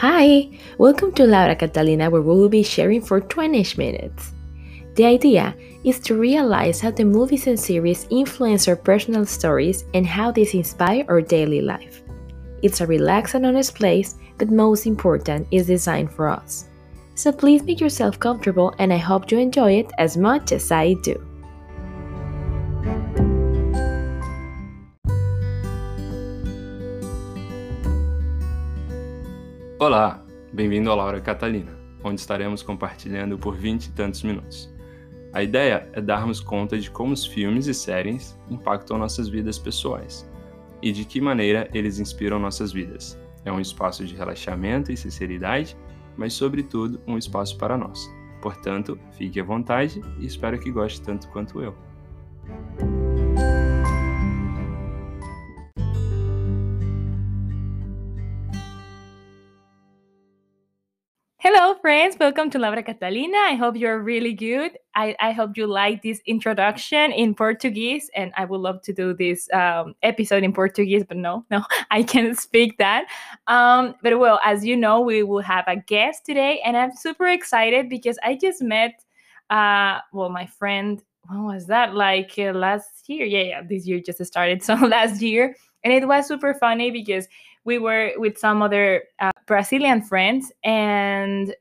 Hi, welcome to Laura Catalina, where we will be sharing for 20 minutes. The idea is to realize how the movies and series influence our personal stories and how these inspire our daily life. It's a relaxed and honest place, but most important, is designed for us. So please make yourself comfortable, and I hope you enjoy it as much as I do. Olá, bem-vindo ao Laura Catalina, onde estaremos compartilhando por 20 e tantos minutos. A ideia é darmos conta de como os filmes e séries impactam nossas vidas pessoais e de que maneira eles inspiram nossas vidas. É um espaço de relaxamento e sinceridade, mas, sobretudo, um espaço para nós. Portanto, fique à vontade e espero que goste tanto quanto eu. Friends. Welcome to Laura Catalina. I hope you're really good. I, I hope you like this introduction in Portuguese, and I would love to do this um, episode in Portuguese, but no, no, I can't speak that. Um, but well, as you know, we will have a guest today, and I'm super excited because I just met, uh, well, my friend. When was that? Like uh, last year? Yeah, yeah. This year just started, so last year, and it was super funny because we were with some other uh, Brazilian friends and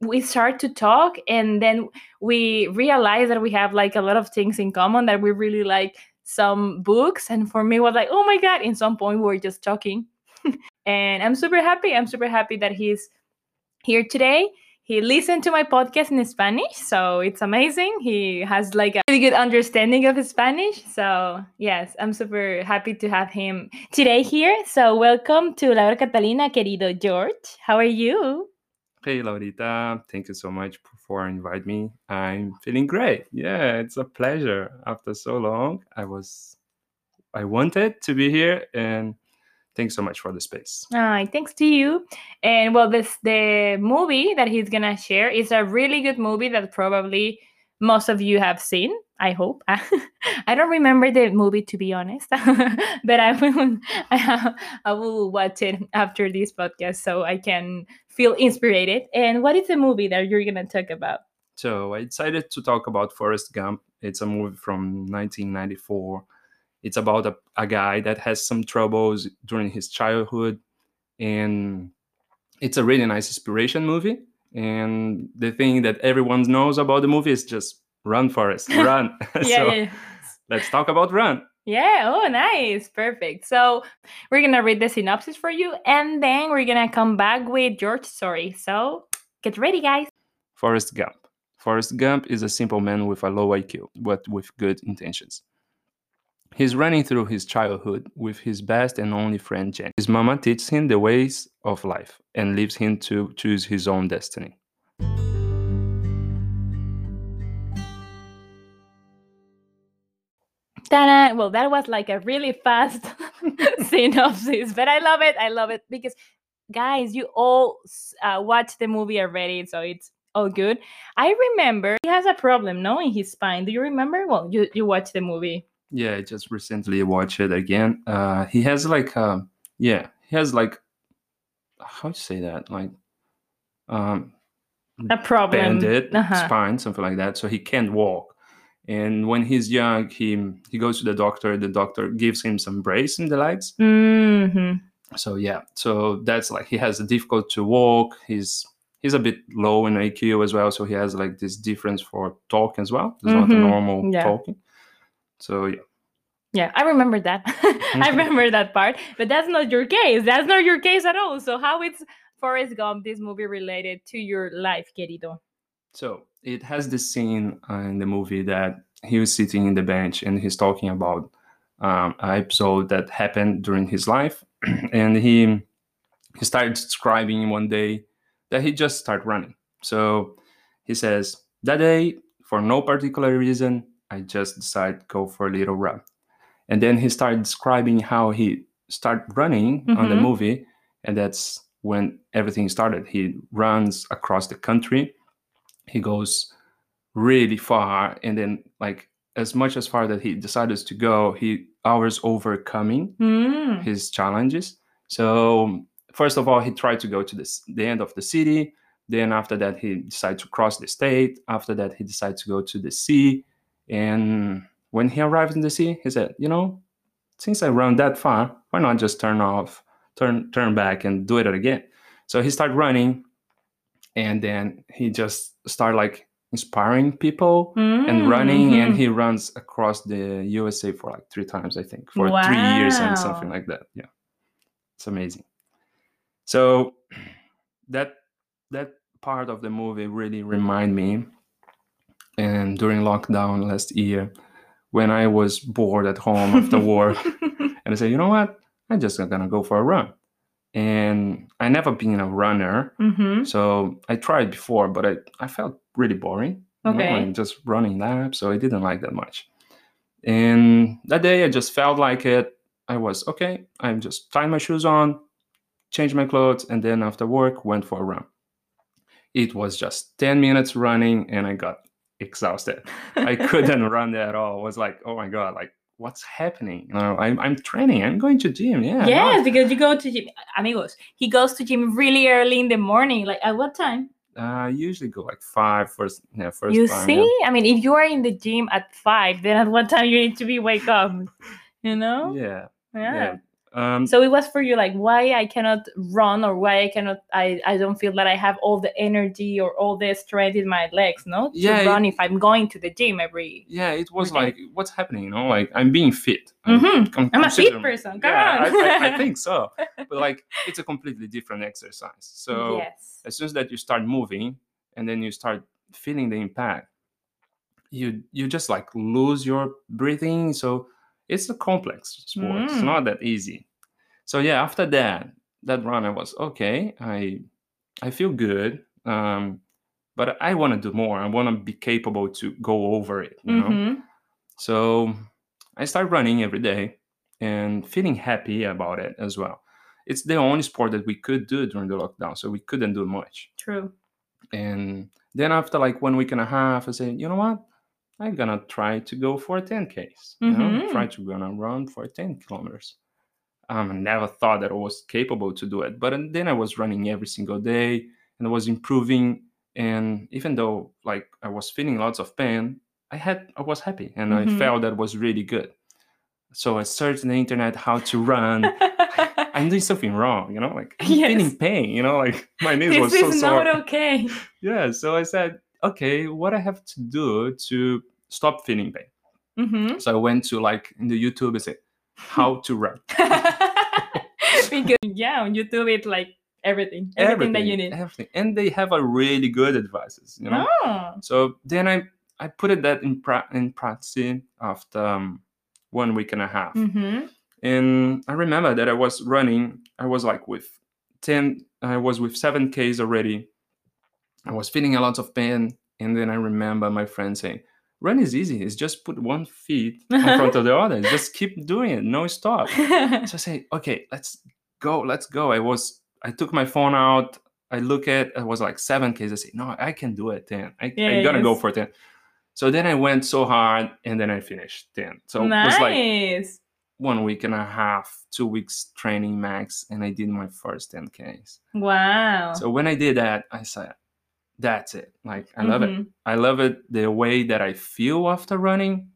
we start to talk and then we realize that we have like a lot of things in common that we really like some books and for me was like oh my god in some point we were just talking and i'm super happy i'm super happy that he's here today he listened to my podcast in Spanish, so it's amazing. He has like a really good understanding of Spanish. So, yes, I'm super happy to have him today here. So, welcome to Laura Catalina, querido George. How are you? Hey, Laurita. Thank you so much for inviting me. I'm feeling great. Yeah, it's a pleasure. After so long, I was, I wanted to be here and thanks so much for the space. Hi, thanks to you. And well, this the movie that he's gonna share is a really good movie that probably most of you have seen. I hope. I don't remember the movie to be honest, but I will. I, I will watch it after this podcast so I can feel inspired. And what is the movie that you're gonna talk about? So I decided to talk about Forrest Gump. It's a movie from 1994 it's about a, a guy that has some troubles during his childhood and it's a really nice inspiration movie and the thing that everyone knows about the movie is just run forrest run yeah, so yeah. let's talk about run yeah oh nice perfect. So we're gonna read the synopsis for you and then we're gonna come back with george story. So get ready guys. Forrest gump. Forrest gump is a simple man with a low iq but with good intentions. He's running through his childhood with his best and only friend Jenny. His mama teaches him the ways of life and leaves him to choose his own destiny. Ta-da! Well, that was like a really fast synopsis, but I love it. I love it because, guys, you all uh, watched the movie already, so it's all good. I remember he has a problem, no, in his spine. Do you remember? Well, you you watched the movie. Yeah, I just recently watched it again. Uh, he has like, uh, yeah, he has like, how to say that? Like, um, a problem, banded uh-huh. spine, something like that. So he can't walk. And when he's young, he he goes to the doctor. The doctor gives him some brace in the legs. Mm-hmm. So yeah, so that's like he has a difficult to walk. He's he's a bit low in IQ as well, so he has like this difference for talking as well. It's mm-hmm. not a normal yeah. talking. So yeah. Yeah, I remember that. I remember that part, but that's not your case. That's not your case at all. So how is Forrest Gump, this movie, related to your life, querido? So it has this scene in the movie that he was sitting in the bench and he's talking about um, an episode that happened during his life, and he he started describing one day that he just started running. So he says that day, for no particular reason, I just decided to go for a little run. And then he started describing how he started running mm-hmm. on the mm-hmm. movie, and that's when everything started. He runs across the country. He goes really far, and then like as much as far that he decided to go, he hours overcoming mm. his challenges. So first of all, he tried to go to this, the end of the city. Then after that, he decided to cross the state. After that, he decided to go to the sea. And when he arrived in the sea, he said, "You know, since I run that far, why not just turn off, turn turn back, and do it again?" So he started running, and then he just started like inspiring people and running and Mhm. he runs across the usa for like three times i think for three years and something like that. Yeah. It's amazing. So that that part of the movie really remind me and during lockdown last year when i was bored at home after work and i said you know what? I'm just gonna go for a run and i never been a runner Mhm. so I tried before, but I, I felt really boring. you know, Okay. like just running laps, so I didn't like that much. And that day I just felt like it. I was okay. I just tied my shoes on, changed my clothes, and then after work went for a run. It was just 10 minutes running and I got exhausted. I couldn't run at all. I was like, oh my god, like what's happening? You know, I'm I'm training, I'm going to gym. Yeah. yes, no. because you go to gym, amigos. He goes to gym really early in the morning. Like at what time? Uh, I usually go like five first yeah, first you time, see? yeah. I mean, if you are in the gym at five, then at what time you need to be wake up? You know? Yeah. Yeah. yeah. Um, So it was for you like why I cannot run or why I cannot I, I don't feel that I have all the energy or all the strength in my legs, no? To Yeah, it- run if I'm going to the gym every yeah, it was like, what's happening? You know, like I'm being fit. I'm, Mhm. con- I'm a fit person. Come yeah, on. I, I, I think so. But like, it's a completely different exercise. So yes. as soon as that you start moving, and then you start feeling the impact, you you just like lose your breathing. So it's a complex sport. It's Mm. not that easy. So yeah, after that, that run, I was okay. I I feel good. Um, but I want to do more. I want to be capable to go over it. You know. Mhm. So I start running every day and feeling happy about it as well. It's the only sport that we could do during the lockdown, so we couldn't do much. True. And then after like one week and a half, I said, you know what? I'm gonna try to go for 10Ks. You know, Mhm. try to gonna run for 10 kilometers. Um, I never thought that I was capable to do it, but then I was running every single day and I was improving. And even though like I was feeling lots of pain, I had I was happy and I Mhm. felt that was really good. So I searched on the internet how to run. I'm doing something wrong, you know, like I'm Yes. feeling pain, you know, like my knees this was so sore. This is not okay. Yeah, so I said, okay, what I have to do to stop feeling pain? hmm So I went to like in the YouTube and said, how to run. because yeah, on YouTube it's like everything, everything, that you need. everything. And they have a really good advices, you know. Oh. So then I I put it that in pra- in practice after um, one week and a half. hmm and i remember that i was running i was like with 10 i was with 7 ks already i was feeling a lot of pain and then i remember my friend saying run is easy. It's just put one feet in front of the other. Just keep doing it. No stop. So i say okay let's go. Let's go. I was i took my phone out. I look at it was like 7 ks i say no i can do it 10 i, i'm gonna go for 10 so then i went so hard and then i finished 10 so it was like one week and a half, two weeks training max, and I did my first 10Ks. wow. So when I did that, I said, that's it. Like, I love it. Mhm. I love it. The way that I feel after running,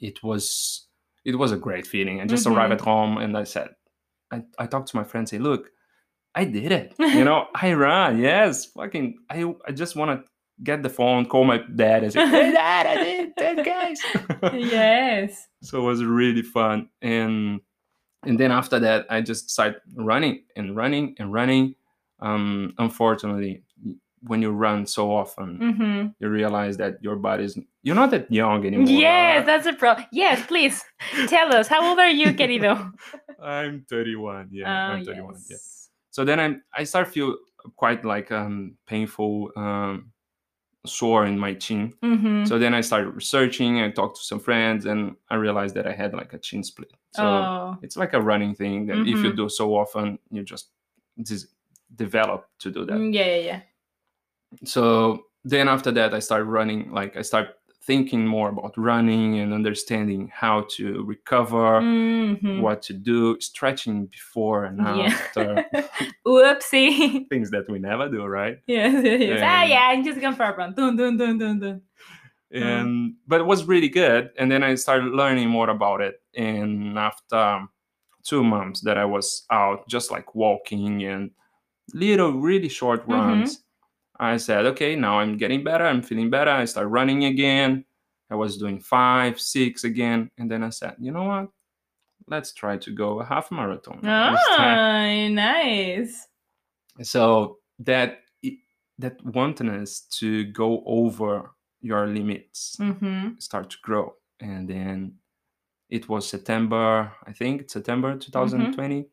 it was it was a great feeling. I just Mhm. arrived at home and I said, I, I talked to my friend, say, look, I did it. You know, I ran. Yes. Fucking I I just wanna get the phone, call my dad and say, Hey dad, I did ten guys. yes. so it was really fun and and then after that i just started running and running and running um unfortunately when you run so often hmm you realize that your body's you're not that young anymore Yes, that's a problem. Yes, please tell us. How old are you, querido? i'm 31 yeah Oh, i'm 31 yeah yes. so then i i start feel quite like um painful um sore in my chin Mhm. so then i started researching i talked to some friends and i realized that i had like a chin split so oh. it's like a running thing that if you Mhm. do so often you just just develop to do that Mm, Yeah, yeah, yeah. So then after that i started running like i start thinking more about running and understanding how to recover, Mhm. what to do, stretching before and Yeah. after. Whoopsie. Things that we never do, right? yes, yes, yes. Ah, yeah, I'm just going for a run. Dun, dun, dun, dun, dun. Mm. and but it was really good and then i started learning more about it and after two months that i was out just like walking and little really short Mhm. runs i said okay now i'm getting better i'm feeling better i start running again i was doing five six again and then i said you know what let's try to go a half marathon now this time." Ah, nice. so that that wantonness to go over your limits Mm-hmm. start to grow and then it was september i think september 2020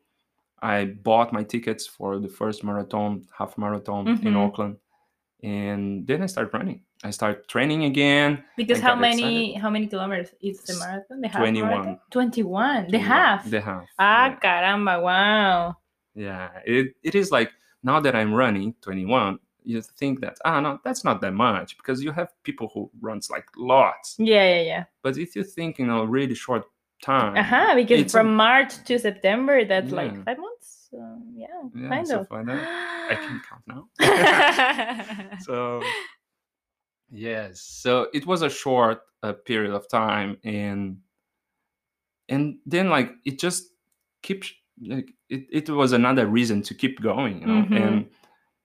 i bought my tickets for the first marathon half marathon in Mhm. auckland and then i start running i start training again Because how many how many kilometers is the marathon? The half 21. marathon? 21. The 21 half. the half ah, yeah. caramba, wow. yeah it, it is like now that i'm running 21 you think that ah no that's not that much because you have people who runs like lots Yeah, yeah, yeah. but if you think in a really short time Uh-huh, because it's a- from March to September, that's like five months. So, yeah, yeah kind stuff of. like that i can count now so yes so it was a short uh, period of time and and then like it just keeps like it, it was another reason to keep going you know Mhm. and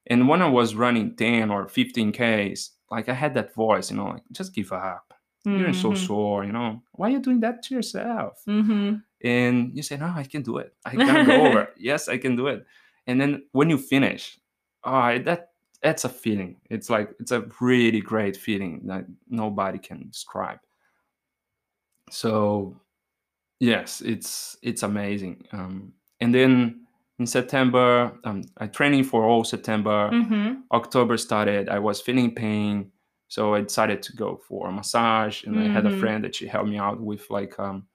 and when i was running 10 or 15 ks like i had that voice you know like just give up you're so sore you know. Why are you doing that to yourself? Hmm and you say no i can do it. I can go over. Yes i can do it. And then when you finish oh that that's a feeling. It's like it's a really great feeling that nobody can describe. So yes it's it's amazing. Um, and then in september um, i training for all september. Hmm october started. I was feeling pain so i decided to go for a massage and i had a Mhm. friend that she helped me out with like um,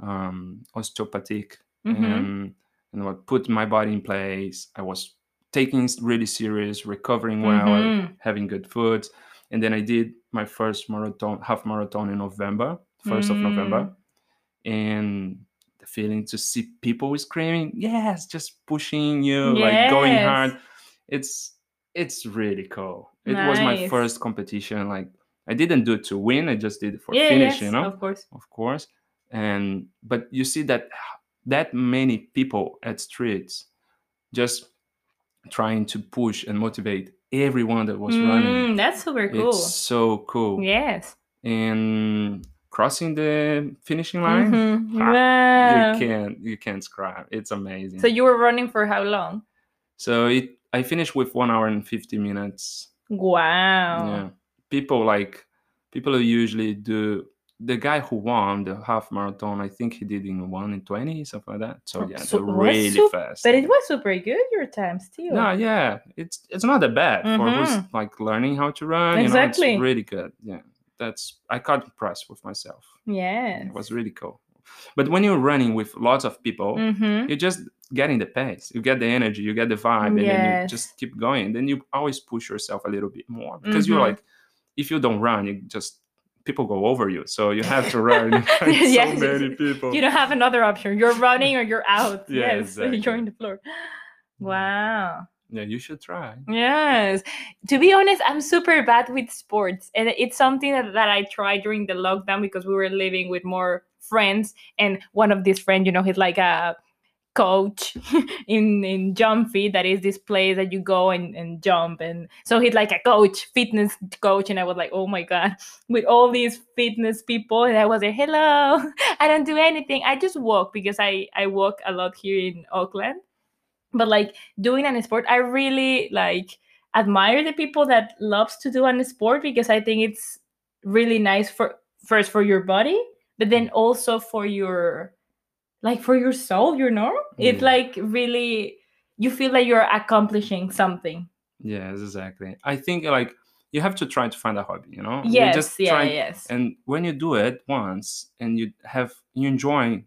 um, osteopathic hmm and and what put my body in place. I was taking it really serious recovering well Mhm. having good food and then i did my first marathon half marathon in november 1st of Mm. november and the feeling to see people screaming yes just pushing you like going hard. It's it's really cool it was my first competition like i didn't do it to win i just did it for yeah, finish yes, you know of course. of course and but you see that that many people at streets just trying to push and motivate everyone that was running Mm, that's super cool. it's so cool Yes. and crossing the finishing line Mhm. ha, Wow. you can't you can't describe it's amazing So you were running for how long? so it i finished with one hour and 50 minutes Wow. yeah people like people who usually do the guy who won the half marathon i think he did in 1 in 20 something like that so Oh, yeah so they're it was really sup- fast But it was super good your time still. no yeah it's it's not that bad for mm-hmm. who's like learning how to run you know Exactly. it's really good yeah that's i got impressed with myself Yeah. it was really cool but when you're running with lots of people Mm-hmm. you just get in the pace you get the energy you get the vibe and then you just keep going then you always push yourself a little bit more because you're Mhm. like if you don't run you just people go over you so you have to run Yes. so many people You don't have another option. You're running or you're out. Yeah, yes. You're exactly. on the floor. Wow. yeah you should try Yes. To be honest, I'm super bad with sports. And it's something that, that I tried during the lockdown because we were living with more friends. And one of these friends, you know, he's like a coach in in jump fit that is this place that you go and, and jump and so he's like a coach fitness coach and i was like oh my god with all these fitness people and i was like hello i don't do anything i just walk because i i walk a lot here in auckland but like doing an sport i really like admire the people that loves to do an sport because i think it's really nice for first for your body but then also for your like for your soul you know? It's Yeah. like really you feel like you're accomplishing something. Yes exactly. I think like you have to try to find a hobby you know? You yes yeah try- yes. and when you do it once and you have you enjoy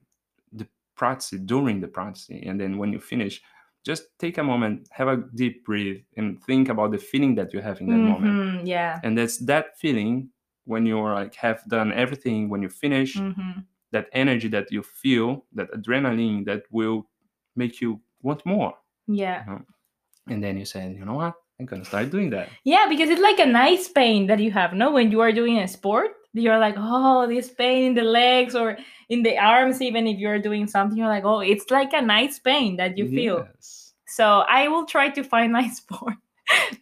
the practice during the practice and then when you finish just take a moment have a deep breathe and think about the feeling that you have in that moment. Mhm, yeah. And that's that feeling when you're like have done everything when you finish Mhm. that energy that you feel that adrenaline that will make you want more Yeah. and then you say you know what i'm gonna start doing that Yeah, because it's like a nice pain that you have, no? When you are doing a sport, you're like, oh, this pain in the legs or in the arms, even if you're doing something, you're like, oh, it's like a nice pain that you feel. So I will try to find my sport.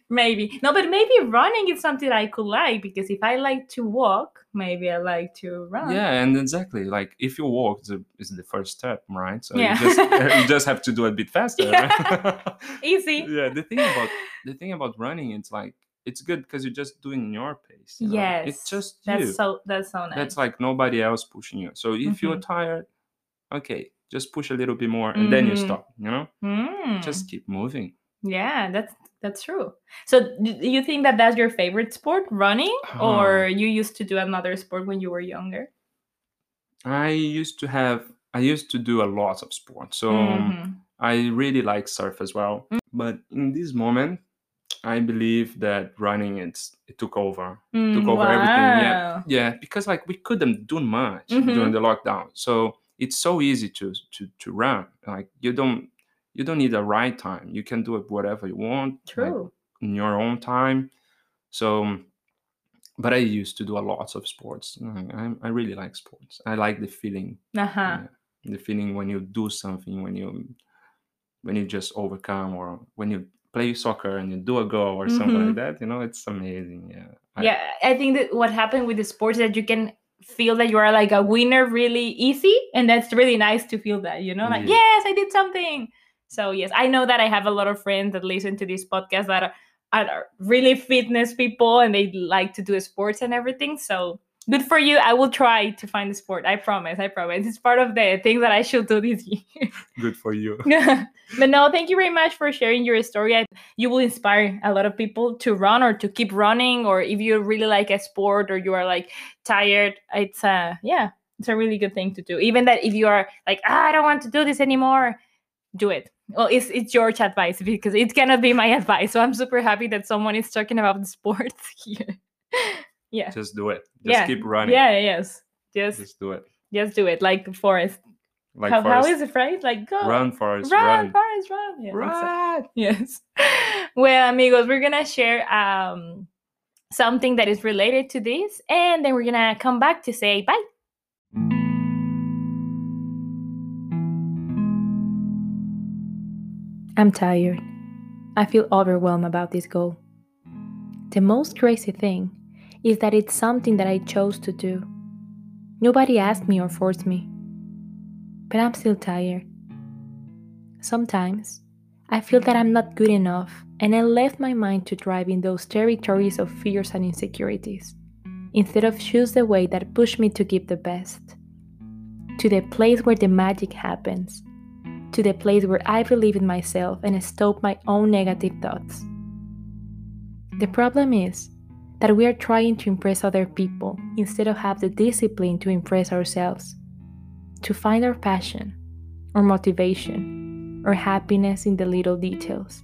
Maybe. No, but maybe running is something I could like because if I like to walk, maybe I like to run. yeah and exactly like if you walk the, is the first step right so Yeah. you just you just have to do it a bit faster right? Easy. yeah the thing about the thing about running it's like it's good because you're just doing your pace you know? Yes. it's just That's you so that's so nice. that's like nobody else pushing you so if you're Mm-hmm. tired okay just push a little bit more and then you Mhm. stop you know Mm. just keep moving Yeah, that's that's true. So, do you think that that's your favorite sport, running, or Ah. you used to do another sport when you were younger? i used to have i used to do a lot of sports so Mhm. I really like surf as well. Mm. But in this moment, I believe that running it's it took over. Mm, took over everything, yeah. Yeah, because like we couldn't do much Mhm. during the lockdown. So it's so easy to to to run. Like you don't you don't need a right time. You can do it whatever you want. like, True. in your own time. So but I used to do a lot of sports. I, I really like sports. I like the feeling Uh huh. yeah. the feeling when you do something when you when you just overcome or when you play soccer and you do a goal or something Mhm. like that you know it's amazing yeah I- Yeah, I think that what happened with the sports is that you can feel that you are like a winner really easy, and that's really nice to feel that. You know, like Yeah. yes, I did something. So yes, I know that I have a lot of friends that listen to this podcast that are, are really fitness people and they like to do sports and everything. So good for you. I will try to find a sport. I promise. I promise. It's part of the thing that I should do this year. good for you but no, thank you very much for sharing your story. I, you will inspire a lot of people to run or to keep running, or if you really like a sport or you are like tired, it's a yeah, it's a really good thing to do. Even that if you are like, ah, I don't want to do this anymore, do it. Well, it's it's George advice because it cannot be my advice. So I'm super happy that someone is talking about the sports here. yeah. just do it just yeah. keep running Yeah. Yes. Just just do it just do it like Forrest. like how, how is the phrase? Like go run Forrest run, run Forrest, run. Yeah, run Yes. Well, amigos, we're gonna share um something that is related to this, and then we're gonna come back to say bye. I'm tired. I feel overwhelmed about this goal. The most crazy thing is that it's something that I chose to do. Nobody asked me or forced me. But I'm still tired. Sometimes I feel that I'm not good enough, and I left my mind to drive in those territories of fears and insecurities, instead of choose the way that pushed me to give the best. To the place where the magic happens, to the place where I believe in myself and stop my own negative thoughts. The problem is that we are trying to impress other people instead of have the discipline to impress ourselves, to find our passion, or motivation, or happiness in the little details.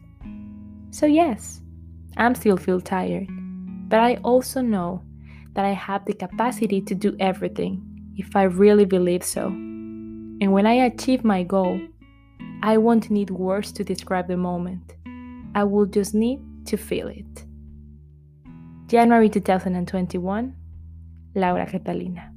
So yes, I'm still feel tired, but I also know that I have the capacity to do everything if I really believe so. And when I achieve my goal, I won't need words to describe the moment. I will just need to feel it. January 2021, Laura Catalina.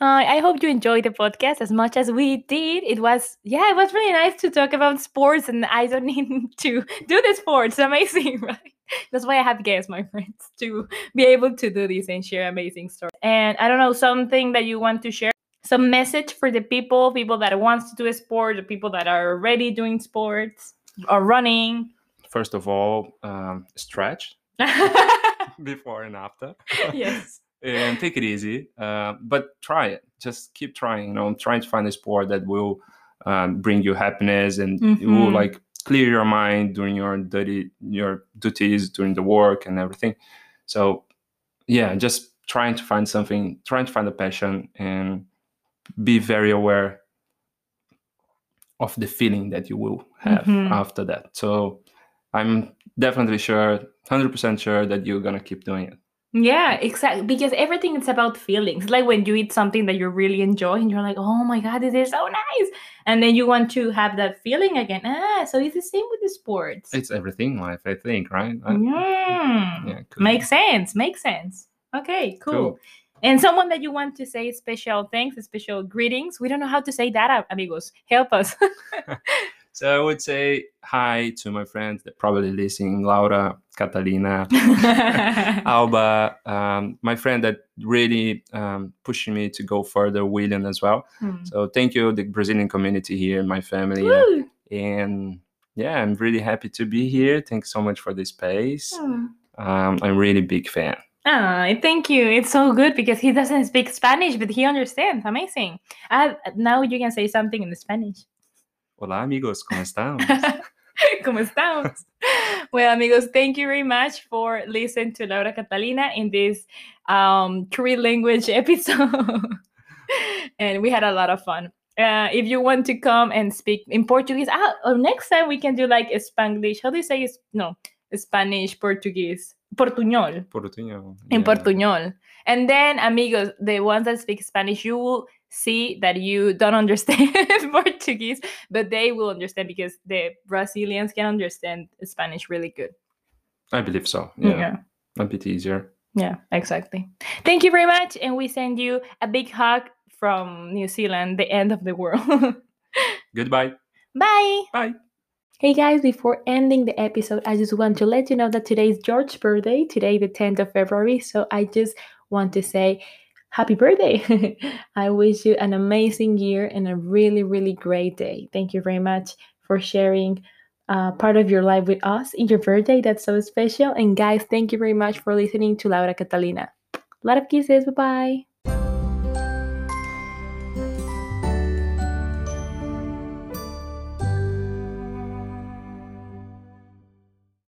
Uh, I hope you enjoyed the podcast as much as we did. It was, yeah, it was really nice to talk about sports, and I don't need to do the sports. Amazing, right? That's why I have guests, my friends, to be able to do this and share amazing stories. And I don't know, something that you want to share, some message for the people, people that wants to do a sport, the people that are already doing sports or running. first of all um, stretch before and after yes. and take it easy uh, but try it just keep trying you know trying to find a sport that will um, bring you happiness and it will Mhm. like clear your mind during your duty your duties during the work and everything so yeah just trying to find something trying to find a passion and be very aware of the feeling that you will have Mhm. after that so I'm definitely sure, hundred percent sure that you're gonna keep doing it. Yeah, exactly. Because everything is about feelings. Like when you eat something that you really enjoy and you're like, oh my God, this is so nice. And then you want to have that feeling again. Ah, so it's the same with the sports. It's everything life, I think, right? I- Mm. yeah, cool. Makes sense. Makes sense. Okay, cool. Cool. And someone that you want to say special thanks, special greetings. We don't know how to say that, amigos. Help us. So I would say hi to my friends that probably listening, Laura, Catalina, Alba, um, my friend that really um, pushing me to go further, William as well. Hmm. So thank you, the Brazilian community here, my family, Woo. and yeah, I'm really happy to be here. Thanks so much for this space. Hmm. Um, I'm really big fan. Ah, thank you. It's so good because he doesn't speak Spanish, but he understands. Amazing. Uh, now you can say something in Spanish. Hola amigos, ¿cómo están? ¿Cómo estamos? Well, amigos, thank you very much for listening to Laura Catalina in this um, three language episode. and we had a lot of fun. Uh, if you want to come and speak in Portuguese, ah, or next time we can do like a Spanglish. How do you say it? No, Spanish, Portuguese, Portuñol Portuñol. in yeah. Portuñol. And then, amigos, the ones that speak Spanish, you will see that you don't understand Portuguese, but they will understand because the Brazilians can understand Spanish really good. I believe so. Yeah, yeah. a bit easier. Yeah, exactly. Thank you very much. And we send you a big hug from New Zealand, the end of the world. Goodbye. Bye. Bye. Hey guys, before ending the episode, I just want to let you know that today is George's birthday, today, the 10th of February. So I just want to say happy birthday. I wish you an amazing year and a really, really great day. Thank you very much for sharing uh, part of your life with us in your birthday. That's so special. And guys, thank you very much for listening to Laura Catalina. A lot of kisses. Bye bye.